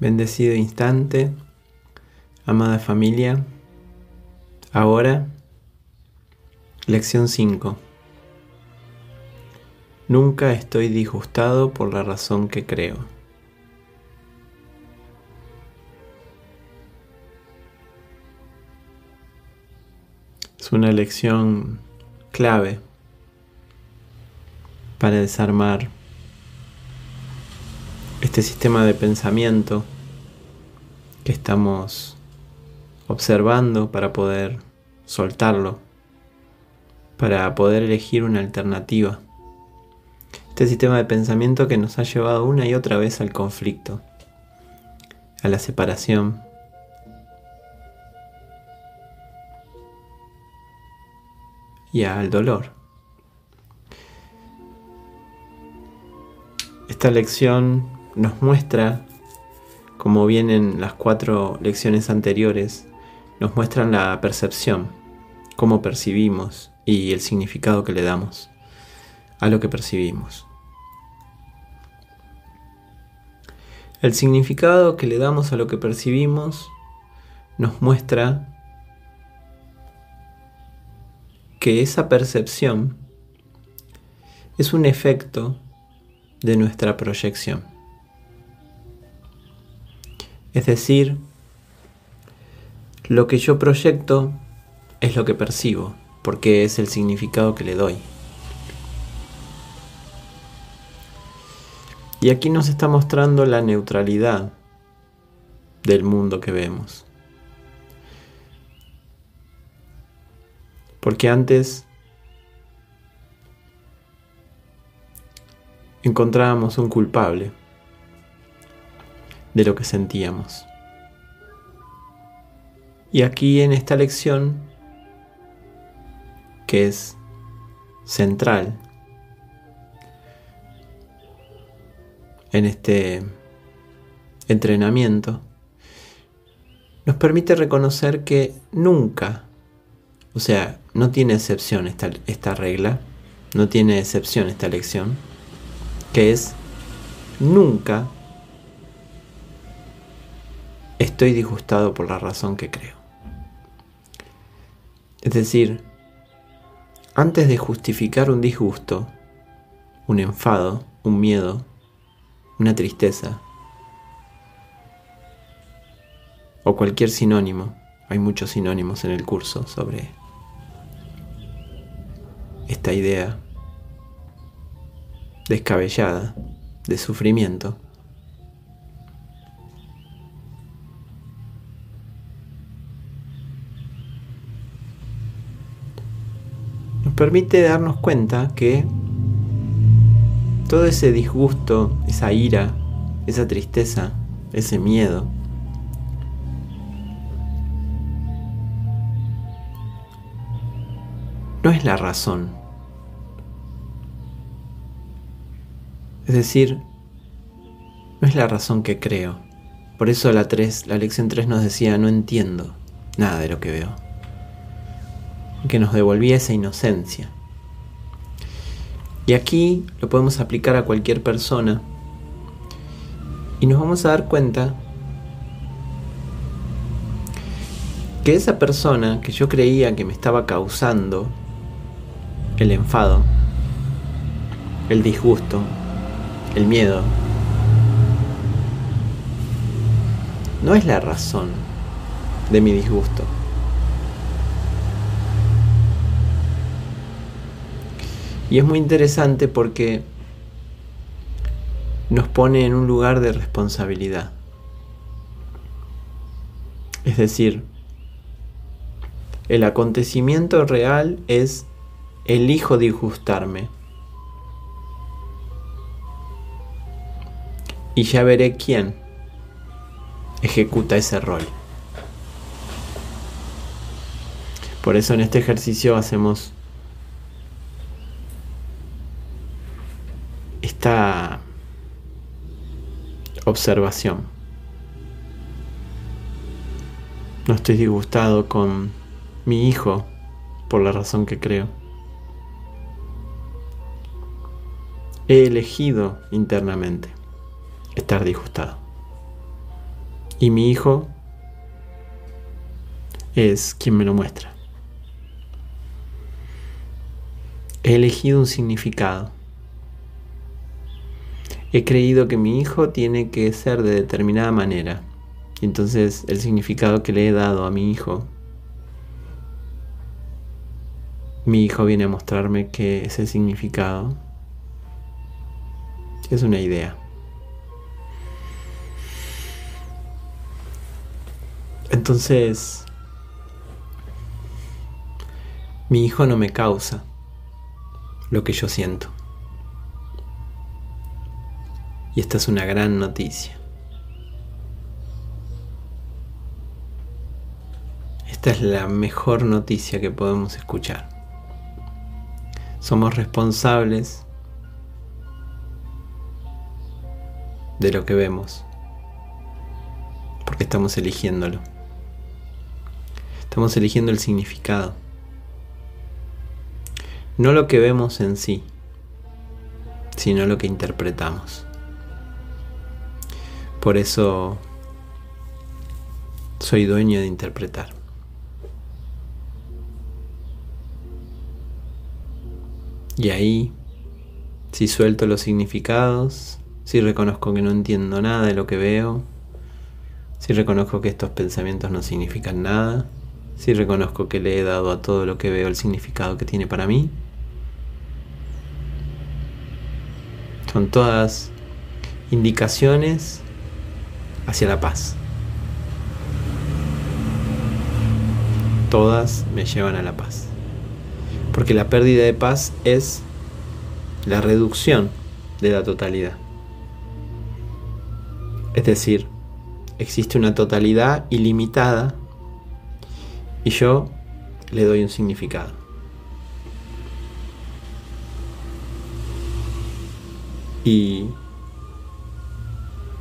Bendecido instante, amada familia. Ahora, lección 5. Nunca estoy disgustado por la razón que creo. Es una lección clave para desarmar este sistema de pensamiento que estamos observando para poder soltarlo, para poder elegir una alternativa. Este sistema de pensamiento que nos ha llevado una y otra vez al conflicto, a la separación. y al dolor. Esta lección nos muestra, como vienen las cuatro lecciones anteriores, nos muestran la percepción, cómo percibimos y el significado que le damos a lo que percibimos. El significado que le damos a lo que percibimos nos muestra que esa percepción es un efecto de nuestra proyección. Es decir, lo que yo proyecto es lo que percibo, porque es el significado que le doy. Y aquí nos está mostrando la neutralidad del mundo que vemos. Porque antes encontrábamos un culpable de lo que sentíamos. Y aquí en esta lección, que es central en este entrenamiento, nos permite reconocer que nunca, o sea, no tiene excepción esta, esta regla, no tiene excepción esta lección, que es nunca estoy disgustado por la razón que creo. Es decir, antes de justificar un disgusto, un enfado, un miedo, una tristeza, o cualquier sinónimo, hay muchos sinónimos en el curso sobre esta idea descabellada de sufrimiento, permite darnos cuenta que todo ese disgusto, esa ira, esa tristeza, ese miedo, no es la razón. Es decir, no es la razón que creo. Por eso la 3, la lección 3 nos decía, no entiendo nada de lo que veo que nos devolvía esa inocencia. Y aquí lo podemos aplicar a cualquier persona y nos vamos a dar cuenta que esa persona que yo creía que me estaba causando el enfado, el disgusto, el miedo, no es la razón de mi disgusto. Y es muy interesante porque nos pone en un lugar de responsabilidad. Es decir, el acontecimiento real es elijo disgustarme. Y ya veré quién ejecuta ese rol. Por eso en este ejercicio hacemos esta observación. No estoy disgustado con mi hijo por la razón que creo. He elegido internamente estar disgustado. Y mi hijo es quien me lo muestra. He elegido un significado. He creído que mi hijo tiene que ser de determinada manera. Entonces el significado que le he dado a mi hijo, mi hijo viene a mostrarme que ese significado es una idea. Entonces, mi hijo no me causa lo que yo siento. Y esta es una gran noticia. Esta es la mejor noticia que podemos escuchar. Somos responsables de lo que vemos, porque estamos eligiéndolo. Estamos eligiendo el significado. No lo que vemos en sí, sino lo que interpretamos. Por eso soy dueño de interpretar. Y ahí, si suelto los significados, si reconozco que no entiendo nada de lo que veo, si reconozco que estos pensamientos no significan nada, si reconozco que le he dado a todo lo que veo el significado que tiene para mí, son todas indicaciones hacia la paz. Todas me llevan a la paz. Porque la pérdida de paz es la reducción de la totalidad. Es decir, existe una totalidad ilimitada y yo le doy un significado. Y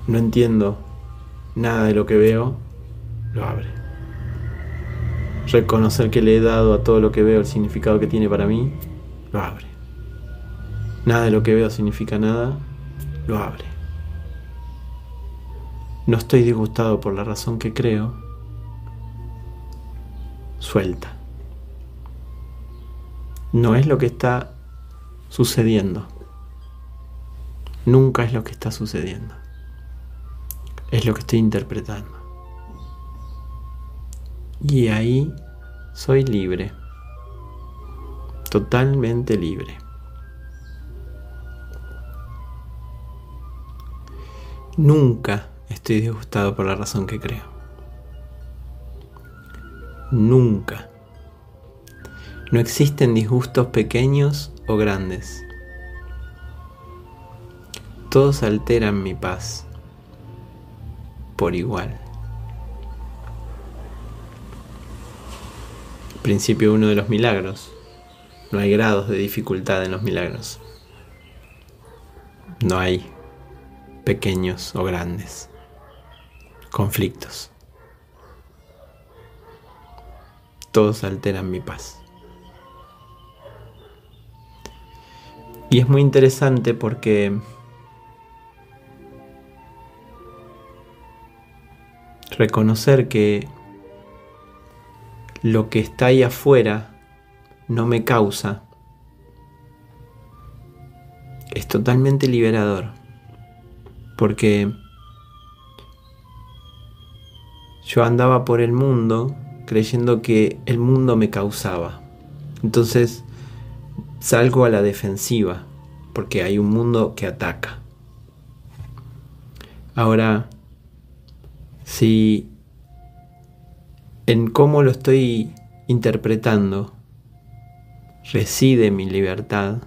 no entiendo nada de lo que veo, lo abre. Reconocer que le he dado a todo lo que veo el significado que tiene para mí, lo abre. Nada de lo que veo significa nada, lo abre. No estoy disgustado por la razón que creo, suelta. No es lo que está sucediendo. Nunca es lo que está sucediendo es lo que estoy interpretando. Y ahí soy libre, totalmente libre. Nunca estoy disgustado por la razón que creo. Nunca. No existen disgustos pequeños o grandes. Todos alteran mi paz por igual. Principio uno de los milagros. No hay grados de dificultad en los milagros. No hay pequeños o grandes conflictos. Todos alteran mi paz. Y es muy interesante porque reconocer que lo que está ahí afuera no me causa, es totalmente liberador. Porque yo andaba por el mundo creyendo que el mundo me causaba. Entonces salgo a la defensiva, porque hay un mundo que ataca. Ahora, si en cómo lo estoy interpretando reside mi libertad,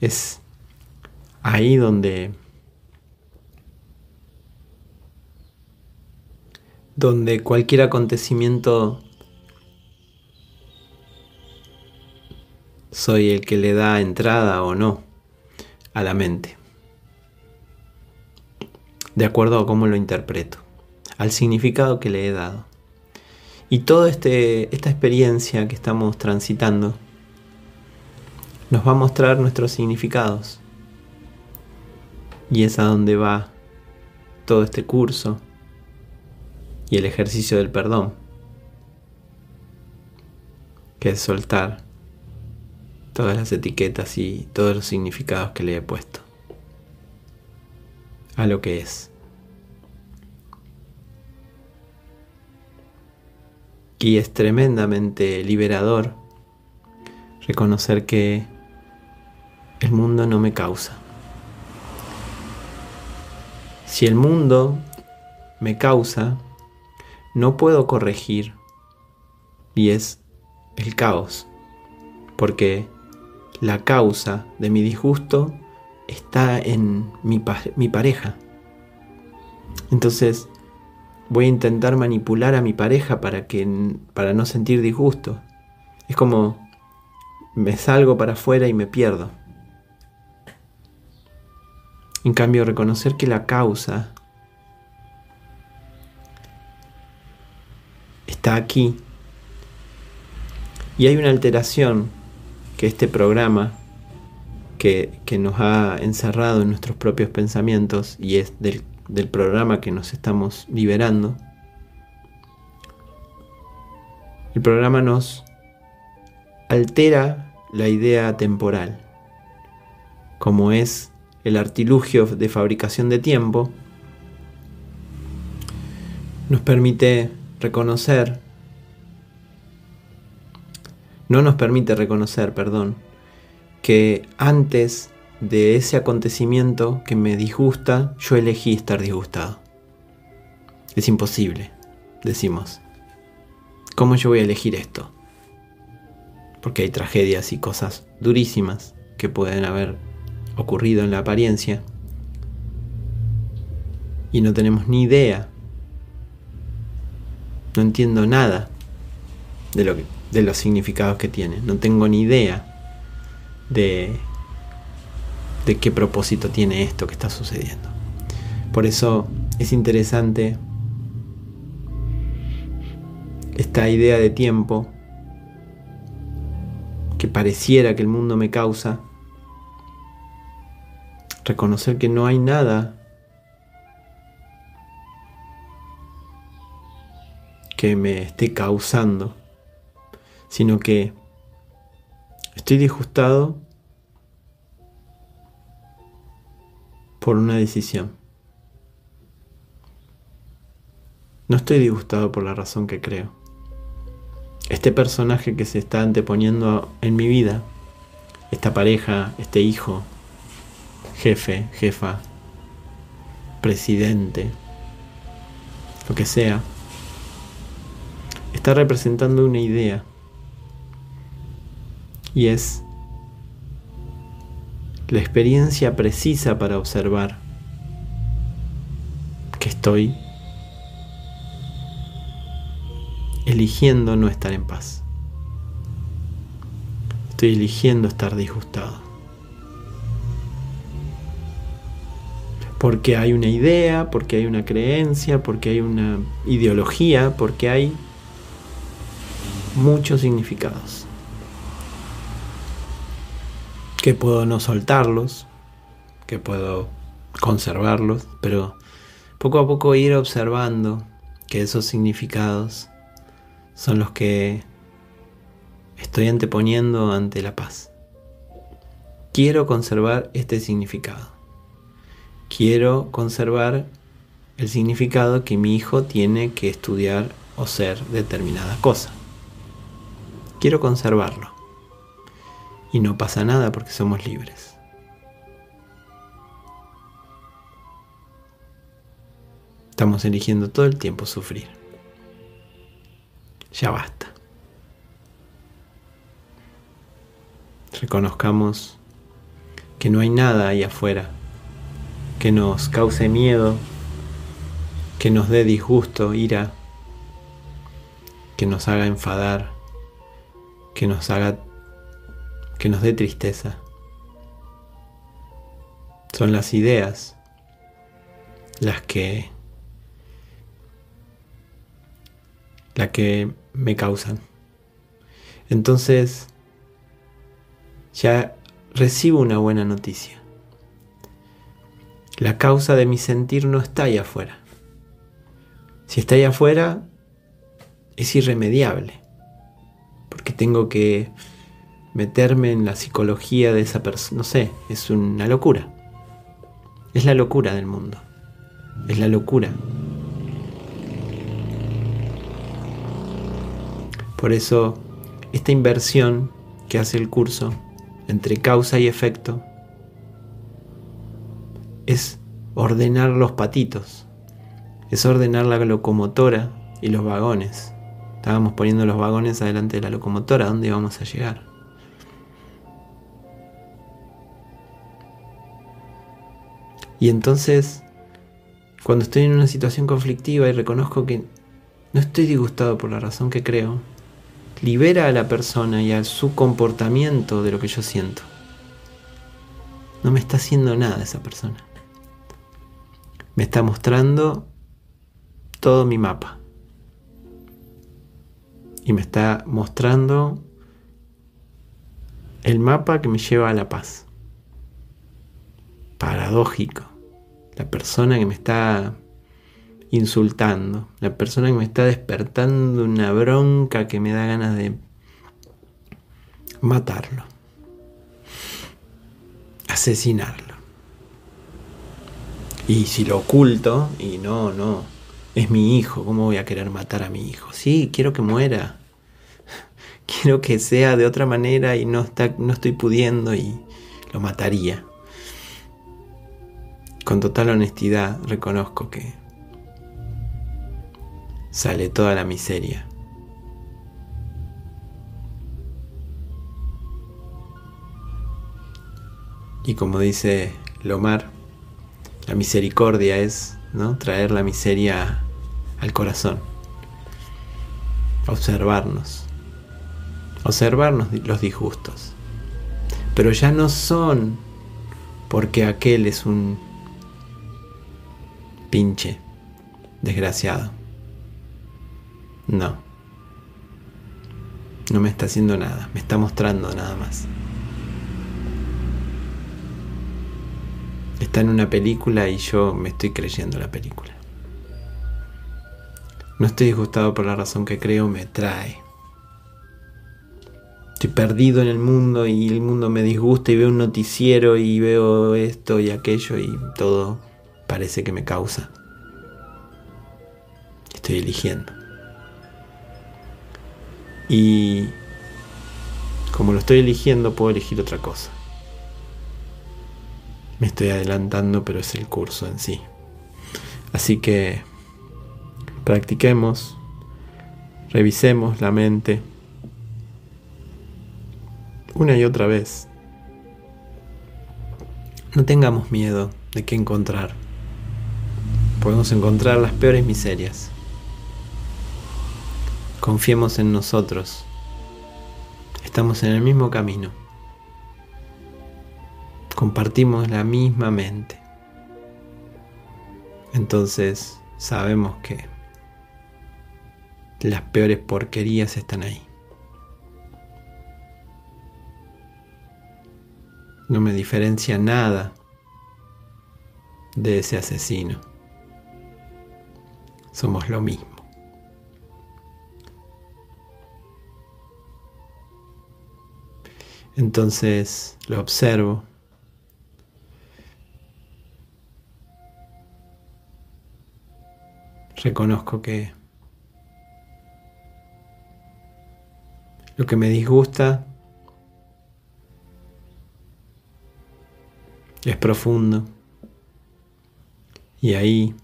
es ahí donde donde cualquier acontecimiento soy el que le da entrada o no a la mente, de acuerdo a cómo lo interpreto, al significado que le he dado. Y toda este, esta experiencia que estamos transitando nos va a mostrar nuestros significados. Y es a donde va todo este curso y el ejercicio del perdón, que es soltar todas las etiquetas y todos los significados que le he puesto a lo que es. Y es tremendamente liberador reconocer que el mundo no me causa. Si el mundo me causa, no puedo corregir y es el caos, porque la causa de mi disgusto está en mi, mi pareja. Entonces voy a intentar manipular a mi pareja para, que, para no sentir disgusto. Es como me salgo para afuera y me pierdo. En cambio, reconocer que la causa está aquí y hay una alteración que este programa que, nos ha encerrado en nuestros propios pensamientos y es del, del programa que nos estamos liberando, el programa nos altera la idea temporal, como es el artilugio de fabricación de tiempo, nos permite reconocer, no nos permite reconocer, perdón, que antes de ese acontecimiento que me disgusta, yo elegí estar disgustado. Es imposible, decimos. ¿Cómo yo voy a elegir esto? Porque hay tragedias y cosas durísimas que pueden haber ocurrido en la apariencia y no tenemos ni idea, no entiendo nada de, lo de los significados que tiene, no tengo ni idea de, de qué propósito tiene esto que está sucediendo. Por eso es interesante esta idea de tiempo que pareciera que el mundo me causa reconocer que no hay nada que me esté causando, sino que estoy disgustado por una decisión. No estoy disgustado por la razón que creo. Este personaje que se está anteponiendo en mi vida, esta pareja, este hijo, jefe, jefa, presidente, lo que sea, está representando una idea. Y es la experiencia precisa para observar que estoy eligiendo no estar en paz. Estoy eligiendo estar disgustado. porque hay una idea, porque hay una creencia, porque hay una ideología, porque hay muchos significados. Que puedo no soltarlos, que puedo conservarlos, pero poco a poco ir observando que esos significados son los que estoy anteponiendo ante la paz. Quiero conservar este significado quiero conservar el significado que mi hijo tiene que estudiar o ser determinada cosa. Quiero conservarlo. Y no pasa nada porque somos libres. Estamos eligiendo todo el tiempo sufrir. Ya basta. Reconozcamos que no hay nada ahí afuera que nos cause miedo, que nos dé disgusto, ira, que nos haga enfadar, que nos haga que nos dé tristeza. Son las ideas las que la que me causan. Entonces ya recibo una buena noticia. La causa de mi sentir no está ahí afuera. Si está ahí afuera, es irremediable. Porque tengo que meterme en la psicología de esa persona. No sé, es una locura. Es la locura del mundo. Es la locura. Por eso, esta inversión que hace el curso entre causa y efecto es ordenar los patitos, es ordenar la locomotora y los vagones. Estábamos poniendo los vagones adelante de la locomotora, ¿a dónde íbamos a llegar? Y entonces, cuando estoy en una situación conflictiva y reconozco que no estoy disgustado por la razón que creo, libera a la persona y a su comportamiento de lo que yo siento. No me está haciendo nada esa persona. Me está mostrando todo mi mapa. Y me está mostrando el mapa que me lleva a la paz. Paradójico. La persona que me está insultando, la persona que me está despertando una bronca que me da ganas de matarlo, asesinarlo. Y si lo oculto, y no, no, es mi hijo, ¿cómo voy a querer matar a mi hijo? Sí, quiero que muera. Quiero que sea de otra manera y no, está, no estoy pudiendo y lo mataría. Con total honestidad reconozco que sale toda la miseria. Y como dice Lomar, la misericordia es ¿no? traer la miseria al corazón, observarnos, observarnos los disgustos. Pero ya no son porque aquel es un pinche desgraciado. No. No me está haciendo nada, me está mostrando nada más. Está en una película y yo me estoy creyendo la película. No estoy disgustado por la razón que creo, me trae. Estoy perdido en el mundo y el mundo me disgusta y veo un noticiero y veo esto y aquello y todo parece que me causa. Estoy eligiendo. Y como lo estoy eligiendo, puedo elegir otra cosa. Me estoy adelantando, pero es el curso en sí. Así que practiquemos, revisemos la mente una y otra vez. No tengamos miedo de qué encontrar. Podemos encontrar las peores miserias. Confiemos en nosotros. Estamos en el mismo camino. Compartimos la misma mente. Entonces sabemos que las peores porquerías están ahí. No me diferencia nada de ese asesino. Somos lo mismo. Entonces lo observo. Reconozco que lo que me disgusta es profundo. Y ahí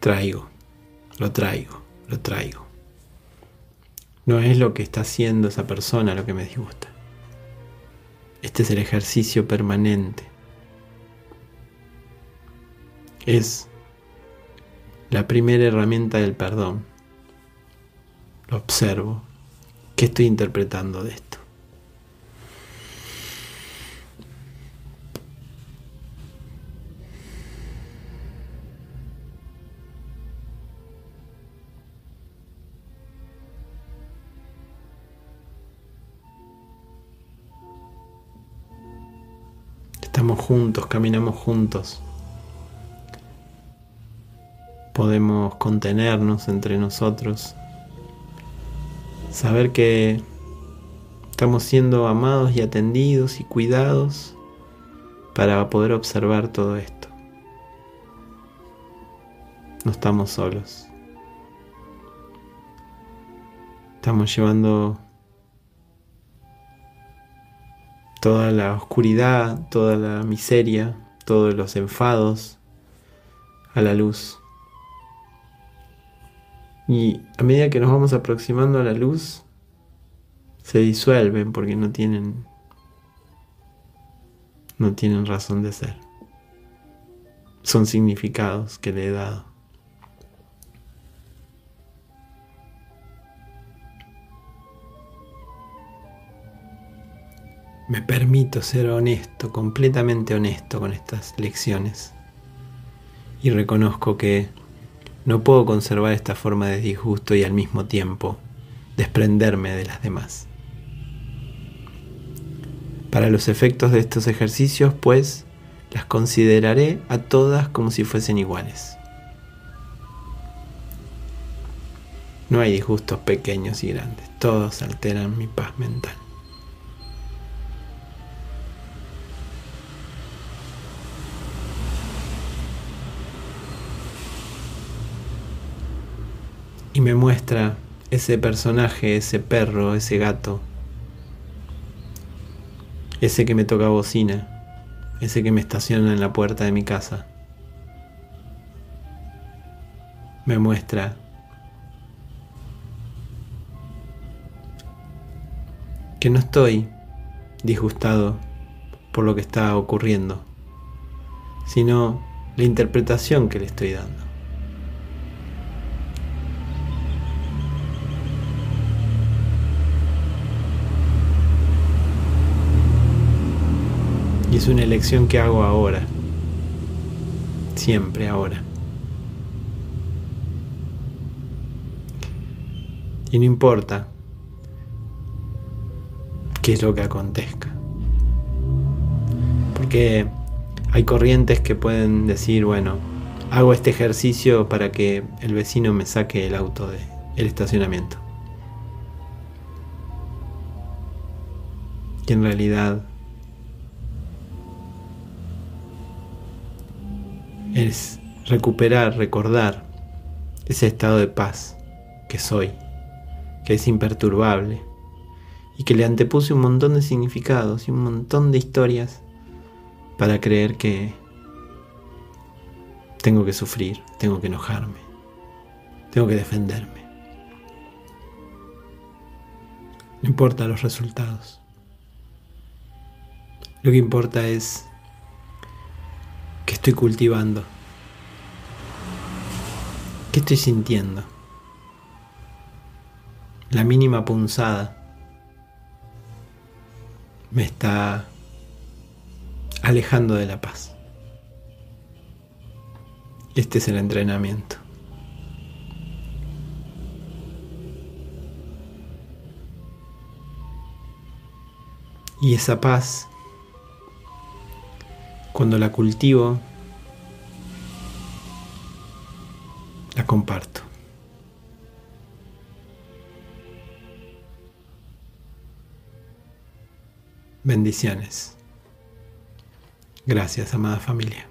traigo, lo traigo, lo traigo. No es lo que está haciendo esa persona lo que me disgusta. Este es el ejercicio permanente. Es la primera herramienta del perdón. Lo observo. ¿Qué estoy interpretando de esto? Juntos, caminamos juntos. Podemos contenernos entre nosotros. Saber que estamos siendo amados y atendidos y cuidados para poder observar todo esto. No estamos solos. Estamos llevando toda la oscuridad, toda la miseria, todos los enfados a la luz. Y a medida que nos vamos aproximando a la luz, se disuelven porque no tienen no tienen razón de ser. Son significados que le he dado. Me permito ser honesto, completamente honesto con estas lecciones. Y reconozco que no puedo conservar esta forma de disgusto y al mismo tiempo desprenderme de las demás. Para los efectos de estos ejercicios, pues, las consideraré a todas como si fuesen iguales. No hay disgustos pequeños y grandes, todos alteran mi paz mental. Y me muestra ese personaje, ese perro, ese gato, ese que me toca bocina, ese que me estaciona en la puerta de mi casa. Me muestra que no estoy disgustado por lo que está ocurriendo, sino la interpretación que le estoy dando. Y es una elección que hago ahora. Siempre ahora. Y no importa qué es lo que acontezca. Porque hay corrientes que pueden decir, bueno, hago este ejercicio para que el vecino me saque el auto del estacionamiento. Y en realidad es recuperar, recordar ese estado de paz que soy, que es imperturbable y que le antepuse un montón de significados y un montón de historias para creer que tengo que sufrir, tengo que enojarme, tengo que defenderme. No importa los resultados. Lo que importa es ¿Qué estoy cultivando? ¿Qué estoy sintiendo? La mínima punzada me está alejando de la paz. Este es el entrenamiento. Y esa paz cuando la cultivo, la comparto. Bendiciones. Gracias, amada familia.